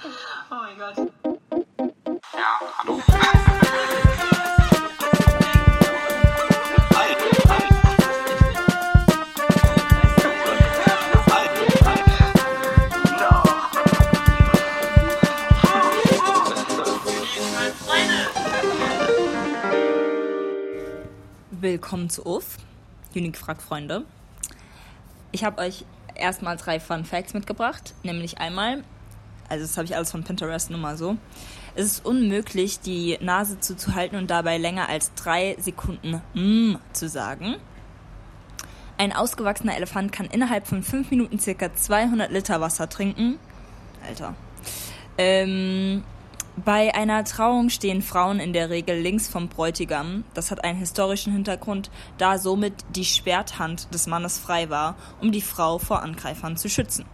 Oh mein Gott. Ja, hallo. Willkommen zu UF, Unique Frag Freunde. Ich habe euch erstmal drei Fun Facts mitgebracht, nämlich einmal, also das habe ich alles von Pinterest nur mal so, es ist unmöglich, die Nase zuzuhalten und dabei länger als drei Sekunden mm zu sagen. Ein ausgewachsener Elefant kann innerhalb von fünf Minuten circa 200 Liter Wasser trinken. Alter. Ähm, bei einer Trauung stehen Frauen in der Regel links vom Bräutigam. Das hat einen historischen Hintergrund, da somit die Schwerthand des Mannes frei war, um die Frau vor Angreifern zu schützen.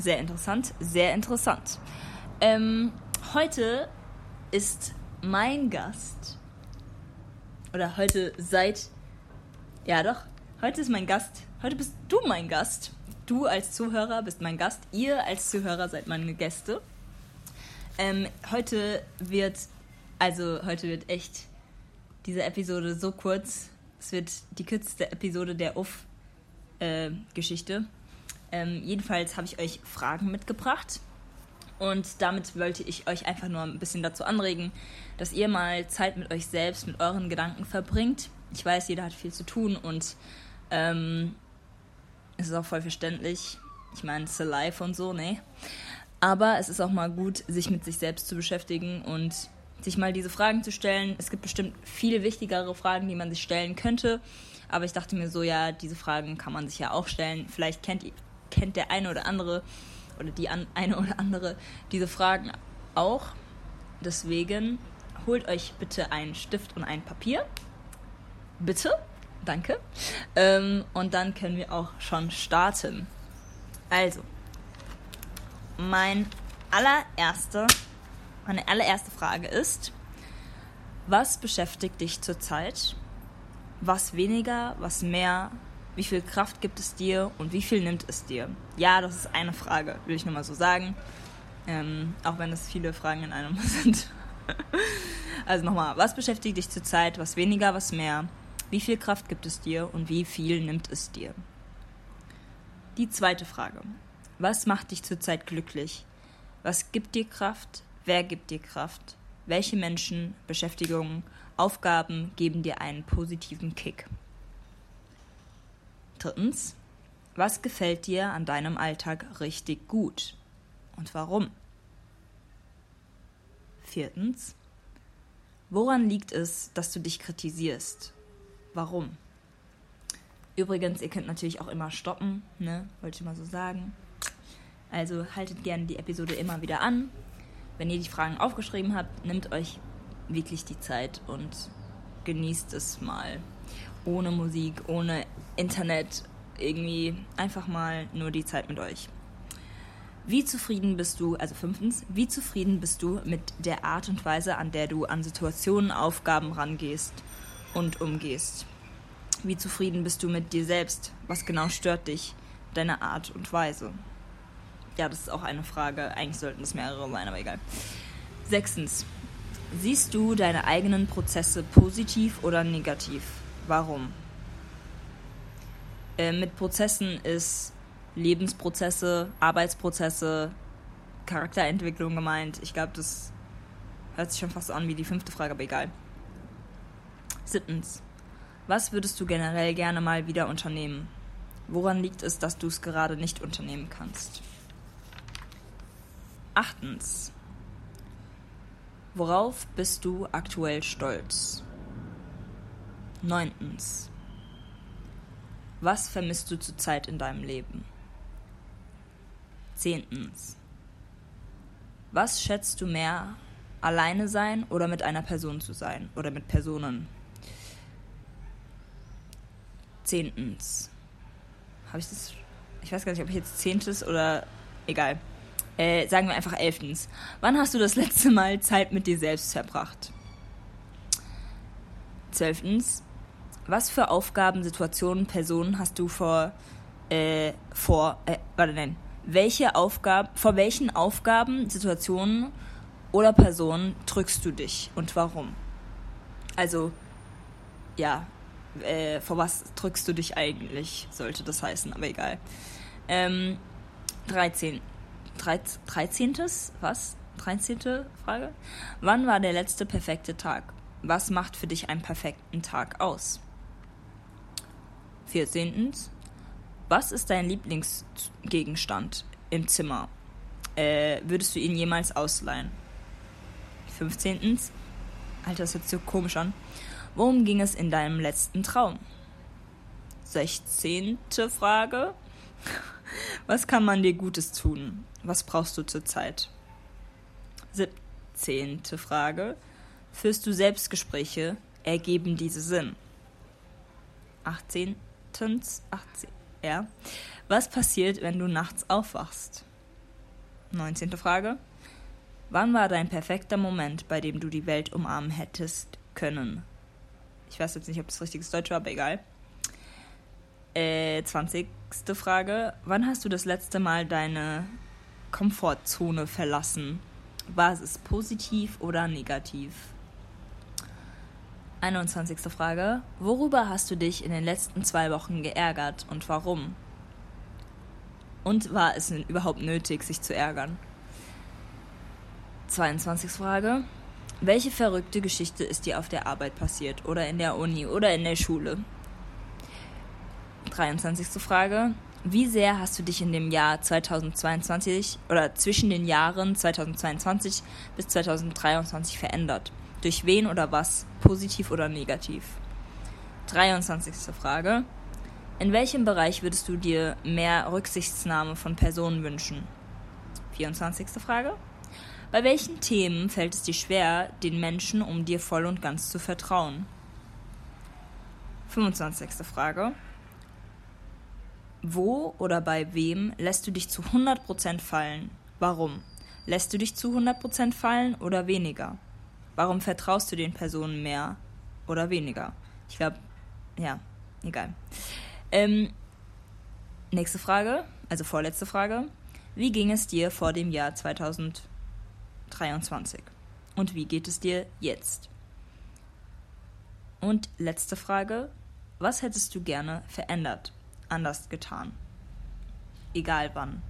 Sehr interessant, sehr interessant. Ähm, heute ist mein Gast, oder heute seit, ja doch, heute ist mein Gast, heute bist du mein Gast. Du als Zuhörer bist mein Gast, ihr als Zuhörer seid meine Gäste. Ähm, heute wird, also heute wird echt diese Episode so kurz. Es wird die kürzeste Episode der Uff-Geschichte. Ähm, jedenfalls habe ich euch Fragen mitgebracht. Und damit wollte ich euch einfach nur ein bisschen dazu anregen, dass ihr mal Zeit mit euch selbst, mit euren Gedanken verbringt. Ich weiß, jeder hat viel zu tun und ähm, es ist auch voll verständlich. Ich meine, ist live und so, ne? Aber es ist auch mal gut, sich mit sich selbst zu beschäftigen und sich mal diese Fragen zu stellen. Es gibt bestimmt viel wichtigere Fragen, die man sich stellen könnte. Aber ich dachte mir so, ja, diese Fragen kann man sich ja auch stellen. Vielleicht kennt, kennt der eine oder andere oder die an, eine oder andere diese Fragen auch. Deswegen holt euch bitte einen Stift und ein Papier. Bitte. Danke. Ähm, und dann können wir auch schon starten. Also, mein allererste, meine allererste Frage ist, was beschäftigt dich zurzeit? Was weniger, was mehr? Wie viel Kraft gibt es dir und wie viel nimmt es dir? Ja, das ist eine Frage, will ich nur mal so sagen. Ähm, auch wenn es viele Fragen in einem sind. also nochmal, was beschäftigt dich zurzeit? Was weniger, was mehr? Wie viel Kraft gibt es dir und wie viel nimmt es dir? Die zweite Frage. Was macht dich zurzeit glücklich? Was gibt dir Kraft? Wer gibt dir Kraft? Welche Menschen, Beschäftigungen, Aufgaben geben dir einen positiven Kick? Drittens. Was gefällt dir an deinem Alltag richtig gut? Und warum? Viertens. Woran liegt es, dass du dich kritisierst? Warum? Übrigens, ihr könnt natürlich auch immer stoppen, ne? Wollte ich mal so sagen. Also haltet gerne die Episode immer wieder an. Wenn ihr die Fragen aufgeschrieben habt, nehmt euch wirklich die Zeit und genießt es mal. Ohne Musik, ohne Internet, irgendwie einfach mal nur die Zeit mit euch. Wie zufrieden bist du, also fünftens, wie zufrieden bist du mit der Art und Weise, an der du an Situationen, Aufgaben rangehst und umgehst? Wie zufrieden bist du mit dir selbst? Was genau stört dich? Deine Art und Weise? Ja, das ist auch eine Frage. Eigentlich sollten es mehrere sein, aber egal. Sechstens. Siehst du deine eigenen Prozesse positiv oder negativ? Warum? Äh, mit Prozessen ist Lebensprozesse, Arbeitsprozesse, Charakterentwicklung gemeint. Ich glaube, das hört sich schon fast an wie die fünfte Frage, aber egal. Siebtens. Was würdest du generell gerne mal wieder unternehmen? Woran liegt es, dass du es gerade nicht unternehmen kannst? Achtens. Worauf bist du aktuell stolz? Neuntens. Was vermisst du zurzeit in deinem Leben? Zehntens. Was schätzt du mehr, alleine sein oder mit einer Person zu sein oder mit Personen? Zehntens. Habe ich das? Ich weiß gar nicht, ob ich jetzt zehntes oder egal. Äh, sagen wir einfach elftens. Wann hast du das letzte Mal Zeit mit dir selbst verbracht? Zwölftens. Was für Aufgaben, Situationen, Personen hast du vor, äh, vor, äh, warte, nein. welche Aufgaben, vor welchen Aufgaben, Situationen oder Personen drückst du dich und warum? Also, ja, äh, vor was drückst du dich eigentlich, sollte das heißen, aber egal. Ähm, 13. 13. 13. Was? 13. Frage? Wann war der letzte perfekte Tag? Was macht für dich einen perfekten Tag aus? 14. Was ist dein Lieblingsgegenstand im Zimmer? Äh, würdest du ihn jemals ausleihen? 15. Alter, das hört sich so komisch an. Worum ging es in deinem letzten Traum? 16. Frage. Was kann man dir Gutes tun? Was brauchst du zurzeit? 17. Frage. Führst du Selbstgespräche? Ergeben diese Sinn? 18. 18. Ja. Was passiert, wenn du nachts aufwachst? 19. Frage. Wann war dein perfekter Moment, bei dem du die Welt umarmen hättest können? Ich weiß jetzt nicht, ob das richtiges Deutsch war, aber egal. Äh, 20. Frage. Wann hast du das letzte Mal deine Komfortzone verlassen? War es positiv oder negativ? 21. Frage. Worüber hast du dich in den letzten zwei Wochen geärgert und warum? Und war es überhaupt nötig, sich zu ärgern? 22. Frage. Welche verrückte Geschichte ist dir auf der Arbeit passiert oder in der Uni oder in der Schule? 23. Frage. Wie sehr hast du dich in dem Jahr 2022 oder zwischen den Jahren 2022 bis 2023 verändert? Durch wen oder was? Positiv oder negativ? 23. Frage. In welchem Bereich würdest du dir mehr Rücksichtnahme von Personen wünschen? 24. Frage. Bei welchen Themen fällt es dir schwer, den Menschen um dir voll und ganz zu vertrauen? 25. Frage. Wo oder bei wem lässt du dich zu 100% fallen? Warum? Lässt du dich zu 100% fallen oder weniger? Warum vertraust du den Personen mehr oder weniger? Ich glaube, ja, egal. Ähm, nächste Frage, also vorletzte Frage. Wie ging es dir vor dem Jahr 2023? Und wie geht es dir jetzt? Und letzte Frage. Was hättest du gerne verändert, anders getan? Egal wann.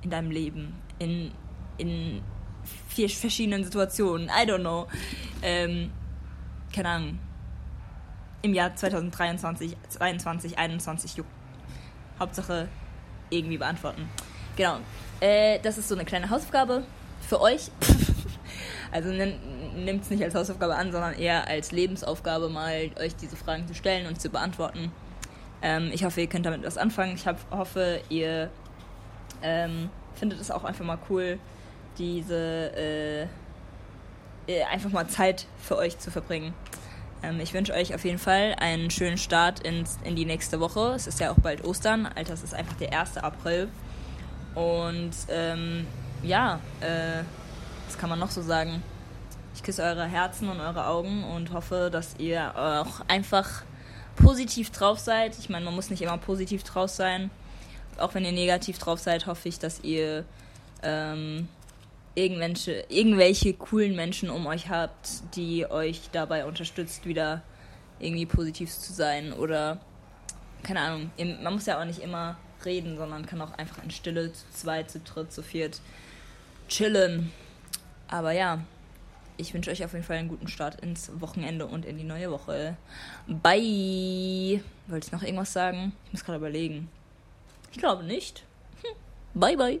In deinem Leben, in, in vier verschiedenen Situationen. I don't know. Ähm, keine Ahnung. Im Jahr 2023, 22, 21 juckt. Hauptsache irgendwie beantworten. Genau. Äh, das ist so eine kleine Hausaufgabe für euch. also nimmt es nicht als Hausaufgabe an, sondern eher als Lebensaufgabe, mal euch diese Fragen zu stellen und zu beantworten. Ähm, ich hoffe, ihr könnt damit was anfangen. Ich hab, hoffe, ihr ähm, findet es auch einfach mal cool, diese äh, äh, einfach mal Zeit für euch zu verbringen. Ähm, ich wünsche euch auf jeden Fall einen schönen Start ins, in die nächste Woche. Es ist ja auch bald Ostern. Alter, es ist einfach der 1. April. Und ähm, ja, äh, was kann man noch so sagen? Ich küsse eure Herzen und eure Augen und hoffe, dass ihr auch einfach positiv drauf seid. Ich meine, man muss nicht immer positiv drauf sein. Auch wenn ihr negativ drauf seid, hoffe ich, dass ihr ähm, irgendwelche, irgendwelche coolen Menschen um euch habt, die euch dabei unterstützt, wieder irgendwie positiv zu sein oder keine Ahnung, man muss ja auch nicht immer reden, sondern kann auch einfach in Stille zu zweit, zu dritt, zu viert chillen. Aber ja, ich wünsche euch auf jeden Fall einen guten Start ins Wochenende und in die neue Woche. Bye! Wollte ich noch irgendwas sagen? Ich muss gerade überlegen. Ich glaube nicht. Bye, bye.